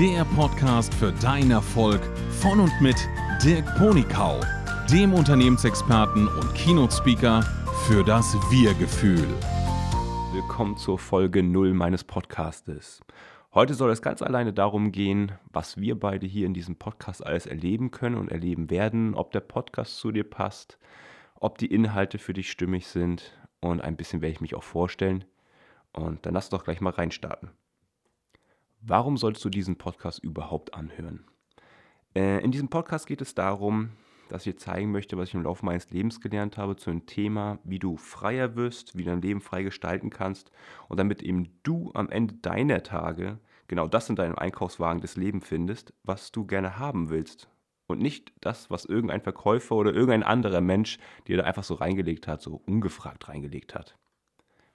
der Podcast für deinen Erfolg von und mit Dirk Ponikau, dem Unternehmensexperten und Keynote-Speaker für das Wir-Gefühl. Willkommen zur Folge 0 meines Podcastes. Heute soll es ganz alleine darum gehen, was wir beide hier in diesem Podcast alles erleben können und erleben werden, ob der Podcast zu dir passt, ob die Inhalte für dich stimmig sind und ein bisschen werde ich mich auch vorstellen. Und dann lass doch gleich mal reinstarten. Warum solltest du diesen Podcast überhaupt anhören? Äh, in diesem Podcast geht es darum, dass ich zeigen möchte, was ich im Laufe meines Lebens gelernt habe zu einem Thema, wie du freier wirst, wie du dein Leben frei gestalten kannst und damit eben du am Ende deiner Tage genau das in deinem Einkaufswagen des Lebens findest, was du gerne haben willst. Und nicht das, was irgendein Verkäufer oder irgendein anderer Mensch dir da einfach so reingelegt hat, so ungefragt reingelegt hat.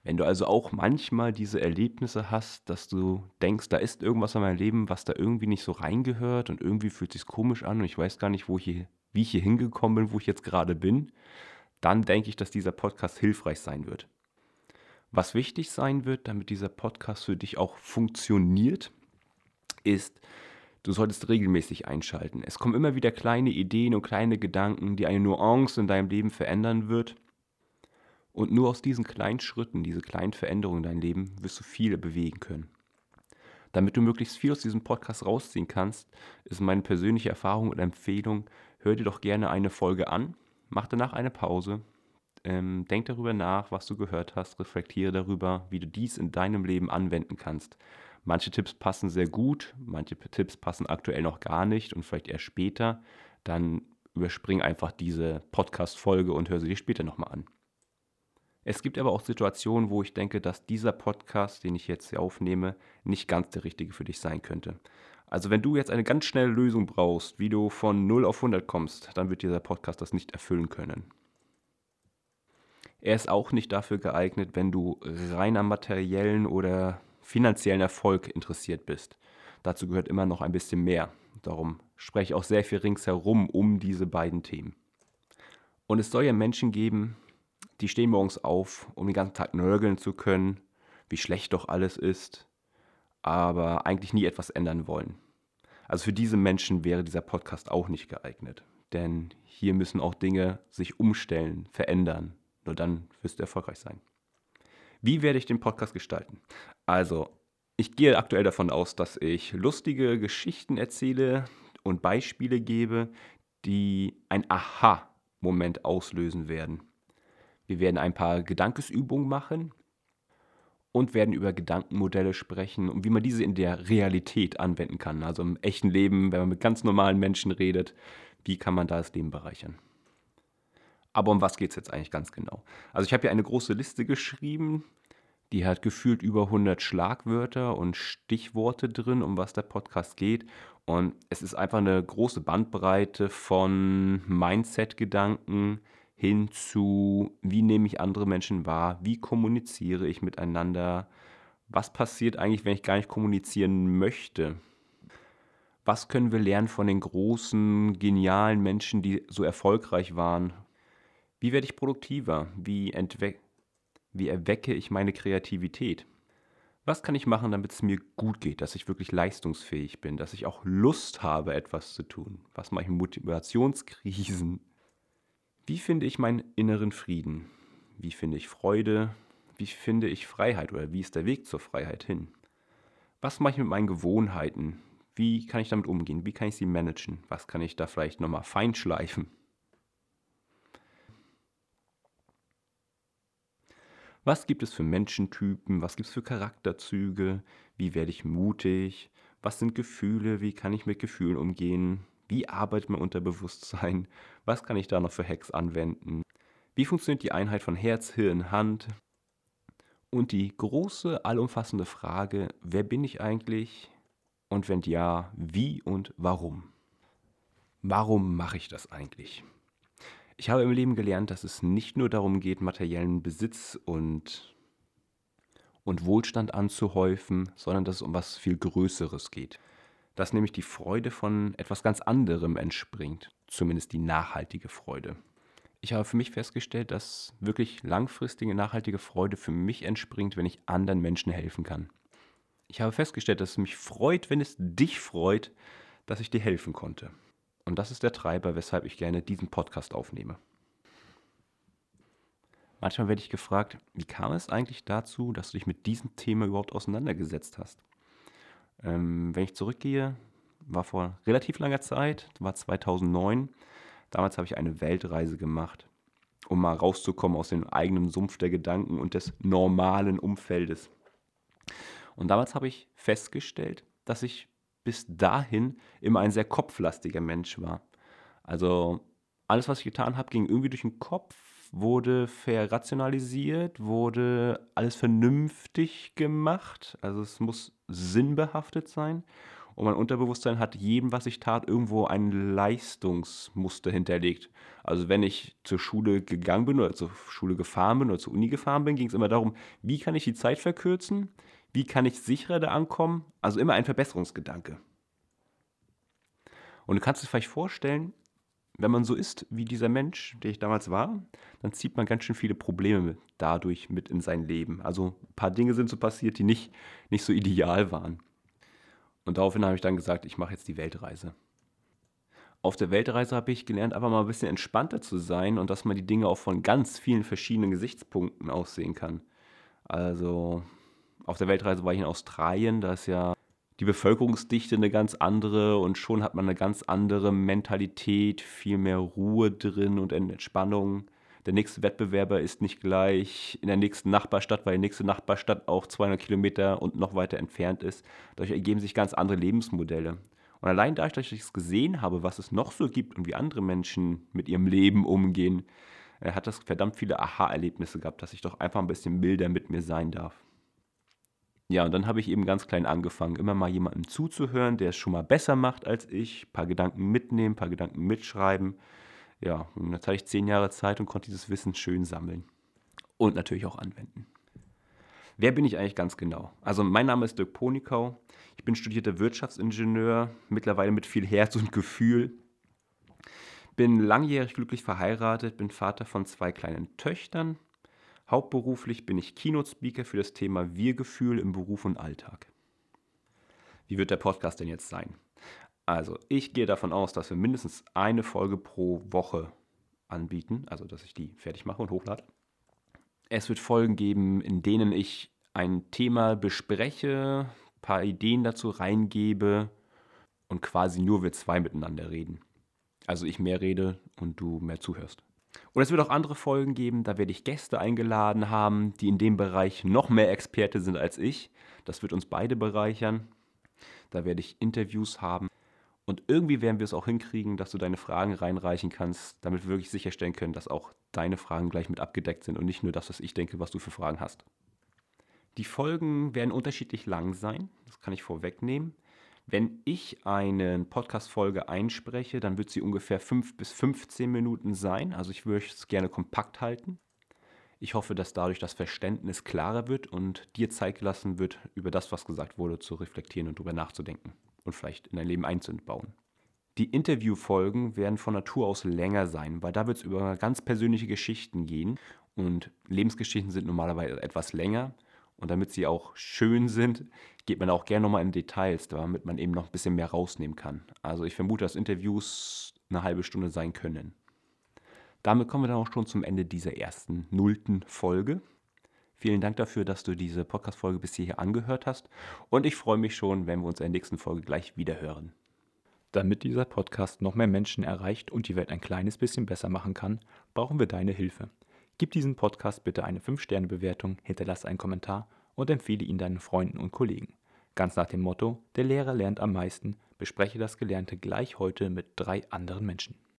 Wenn du also auch manchmal diese Erlebnisse hast, dass du denkst, da ist irgendwas in meinem Leben, was da irgendwie nicht so reingehört und irgendwie fühlt sich komisch an und ich weiß gar nicht, wo ich hier, wie ich hier hingekommen bin, wo ich jetzt gerade bin, dann denke ich, dass dieser Podcast hilfreich sein wird. Was wichtig sein wird, damit dieser Podcast für dich auch funktioniert, ist, du solltest regelmäßig einschalten. Es kommen immer wieder kleine Ideen und kleine Gedanken, die eine Nuance in deinem Leben verändern wird und nur aus diesen kleinen Schritten, diese kleinen Veränderungen in deinem Leben, wirst du viele bewegen können. Damit du möglichst viel aus diesem Podcast rausziehen kannst, ist meine persönliche Erfahrung und Empfehlung, hör dir doch gerne eine Folge an, mach danach eine Pause, ähm, denk darüber nach, was du gehört hast, reflektiere darüber, wie du dies in deinem Leben anwenden kannst. Manche Tipps passen sehr gut, manche Tipps passen aktuell noch gar nicht und vielleicht erst später. Dann überspring einfach diese Podcast-Folge und hör sie dir später nochmal an. Es gibt aber auch Situationen, wo ich denke, dass dieser Podcast, den ich jetzt hier aufnehme, nicht ganz der richtige für dich sein könnte. Also wenn du jetzt eine ganz schnelle Lösung brauchst, wie du von 0 auf 100 kommst, dann wird dieser Podcast das nicht erfüllen können. Er ist auch nicht dafür geeignet, wenn du rein am materiellen oder finanziellen Erfolg interessiert bist. Dazu gehört immer noch ein bisschen mehr. Darum spreche ich auch sehr viel ringsherum um diese beiden Themen. Und es soll ja Menschen geben, die stehen morgens auf, um den ganzen Tag nörgeln zu können, wie schlecht doch alles ist, aber eigentlich nie etwas ändern wollen. Also für diese Menschen wäre dieser Podcast auch nicht geeignet. Denn hier müssen auch Dinge sich umstellen, verändern. Nur dann wirst du erfolgreich sein. Wie werde ich den Podcast gestalten? Also, ich gehe aktuell davon aus, dass ich lustige Geschichten erzähle und Beispiele gebe, die ein Aha-Moment auslösen werden. Wir werden ein paar Gedankesübungen machen und werden über Gedankenmodelle sprechen und wie man diese in der Realität anwenden kann. Also im echten Leben, wenn man mit ganz normalen Menschen redet, wie kann man da das Leben bereichern. Aber um was geht es jetzt eigentlich ganz genau? Also ich habe hier eine große Liste geschrieben, die hat gefühlt über 100 Schlagwörter und Stichworte drin, um was der Podcast geht. Und es ist einfach eine große Bandbreite von Mindset-Gedanken, hin zu, wie nehme ich andere Menschen wahr, wie kommuniziere ich miteinander, was passiert eigentlich, wenn ich gar nicht kommunizieren möchte. Was können wir lernen von den großen, genialen Menschen, die so erfolgreich waren? Wie werde ich produktiver? Wie, wie erwecke ich meine Kreativität? Was kann ich machen, damit es mir gut geht, dass ich wirklich leistungsfähig bin, dass ich auch Lust habe, etwas zu tun? Was mache ich mit Motivationskrisen? Wie finde ich meinen inneren Frieden? Wie finde ich Freude? Wie finde ich Freiheit oder wie ist der Weg zur Freiheit hin? Was mache ich mit meinen Gewohnheiten? Wie kann ich damit umgehen? Wie kann ich sie managen? Was kann ich da vielleicht nochmal feinschleifen? Was gibt es für Menschentypen? Was gibt es für Charakterzüge? Wie werde ich mutig? Was sind Gefühle? Wie kann ich mit Gefühlen umgehen? Wie arbeitet mein Unterbewusstsein? Was kann ich da noch für Hacks anwenden? Wie funktioniert die Einheit von Herz, Hirn, Hand? Und die große, allumfassende Frage, wer bin ich eigentlich? Und wenn ja, wie und warum? Warum mache ich das eigentlich? Ich habe im Leben gelernt, dass es nicht nur darum geht, materiellen Besitz und, und Wohlstand anzuhäufen, sondern dass es um was viel Größeres geht dass nämlich die Freude von etwas ganz anderem entspringt, zumindest die nachhaltige Freude. Ich habe für mich festgestellt, dass wirklich langfristige nachhaltige Freude für mich entspringt, wenn ich anderen Menschen helfen kann. Ich habe festgestellt, dass es mich freut, wenn es dich freut, dass ich dir helfen konnte. Und das ist der Treiber, weshalb ich gerne diesen Podcast aufnehme. Manchmal werde ich gefragt, wie kam es eigentlich dazu, dass du dich mit diesem Thema überhaupt auseinandergesetzt hast? Ähm, wenn ich zurückgehe, war vor relativ langer Zeit, war 2009. Damals habe ich eine Weltreise gemacht, um mal rauszukommen aus dem eigenen Sumpf der Gedanken und des normalen Umfeldes. Und damals habe ich festgestellt, dass ich bis dahin immer ein sehr kopflastiger Mensch war. Also alles, was ich getan habe, ging irgendwie durch den Kopf, wurde verrationalisiert, wurde alles vernünftig gemacht. Also es muss sinnbehaftet sein. Und mein Unterbewusstsein hat jedem, was ich tat, irgendwo ein Leistungsmuster hinterlegt. Also wenn ich zur Schule gegangen bin oder zur Schule gefahren bin oder zur Uni gefahren bin, ging es immer darum, wie kann ich die Zeit verkürzen? Wie kann ich sicherer da ankommen? Also immer ein Verbesserungsgedanke. Und du kannst dir vielleicht vorstellen, wenn man so ist wie dieser Mensch, der ich damals war, dann zieht man ganz schön viele Probleme dadurch mit in sein Leben. Also ein paar Dinge sind so passiert, die nicht, nicht so ideal waren. Und daraufhin habe ich dann gesagt, ich mache jetzt die Weltreise. Auf der Weltreise habe ich gelernt, einfach mal ein bisschen entspannter zu sein und dass man die Dinge auch von ganz vielen verschiedenen Gesichtspunkten aussehen kann. Also auf der Weltreise war ich in Australien, da ist ja die Bevölkerungsdichte eine ganz andere und schon hat man eine ganz andere Mentalität, viel mehr Ruhe drin und Entspannung. Der nächste Wettbewerber ist nicht gleich in der nächsten Nachbarstadt, weil die nächste Nachbarstadt auch 200 Kilometer und noch weiter entfernt ist. Dadurch ergeben sich ganz andere Lebensmodelle. Und allein dadurch, dass ich es gesehen habe, was es noch so gibt und wie andere Menschen mit ihrem Leben umgehen, äh, hat das verdammt viele Aha-Erlebnisse gehabt, dass ich doch einfach ein bisschen milder mit mir sein darf. Ja, und dann habe ich eben ganz klein angefangen, immer mal jemandem zuzuhören, der es schon mal besser macht als ich, ein paar Gedanken mitnehmen, ein paar Gedanken mitschreiben. Ja, und jetzt hatte ich zehn Jahre Zeit und konnte dieses Wissen schön sammeln. Und natürlich auch anwenden. Wer bin ich eigentlich ganz genau? Also mein Name ist Dirk Ponikau. Ich bin studierter Wirtschaftsingenieur, mittlerweile mit viel Herz und Gefühl. Bin langjährig glücklich verheiratet, bin Vater von zwei kleinen Töchtern Hauptberuflich bin ich Keynote-Speaker für das Thema Wir-Gefühl im Beruf und Alltag. Wie wird der Podcast denn jetzt sein? Also, ich gehe davon aus, dass wir mindestens eine Folge pro Woche anbieten, also dass ich die fertig mache und hochlade. Es wird Folgen geben, in denen ich ein Thema bespreche, ein paar Ideen dazu reingebe und quasi nur wir zwei miteinander reden. Also ich mehr rede und du mehr zuhörst. Und es wird auch andere Folgen geben, da werde ich Gäste eingeladen haben, die in dem Bereich noch mehr Experte sind als ich. Das wird uns beide bereichern. Da werde ich Interviews haben. Und irgendwie werden wir es auch hinkriegen, dass du deine Fragen reinreichen kannst, damit wir wirklich sicherstellen können, dass auch deine Fragen gleich mit abgedeckt sind und nicht nur das, was ich denke, was du für Fragen hast. Die Folgen werden unterschiedlich lang sein, das kann ich vorwegnehmen. Wenn ich eine Podcast-Folge einspreche, dann wird sie ungefähr 5 bis 15 Minuten sein. Also ich würde es gerne kompakt halten. Ich hoffe, dass dadurch das Verständnis klarer wird und dir Zeit gelassen wird, über das, was gesagt wurde, zu reflektieren und darüber nachzudenken und vielleicht in dein Leben einzubauen. Die Interviewfolgen werden von Natur aus länger sein, weil da wird es über ganz persönliche Geschichten gehen und Lebensgeschichten sind normalerweise etwas länger. Und damit sie auch schön sind, geht man auch gerne nochmal in Details, damit man eben noch ein bisschen mehr rausnehmen kann. Also ich vermute, dass Interviews eine halbe Stunde sein können. Damit kommen wir dann auch schon zum Ende dieser ersten nullten Folge. Vielen Dank dafür, dass du diese Podcast-Folge bis hierher angehört hast. Und ich freue mich schon, wenn wir uns in der nächsten Folge gleich wieder hören. Damit dieser Podcast noch mehr Menschen erreicht und die Welt ein kleines bisschen besser machen kann, brauchen wir deine Hilfe. Gib diesem Podcast bitte eine 5-Sterne-Bewertung, hinterlasse einen Kommentar und empfehle ihn deinen Freunden und Kollegen. Ganz nach dem Motto, der Lehrer lernt am meisten, bespreche das Gelernte gleich heute mit drei anderen Menschen.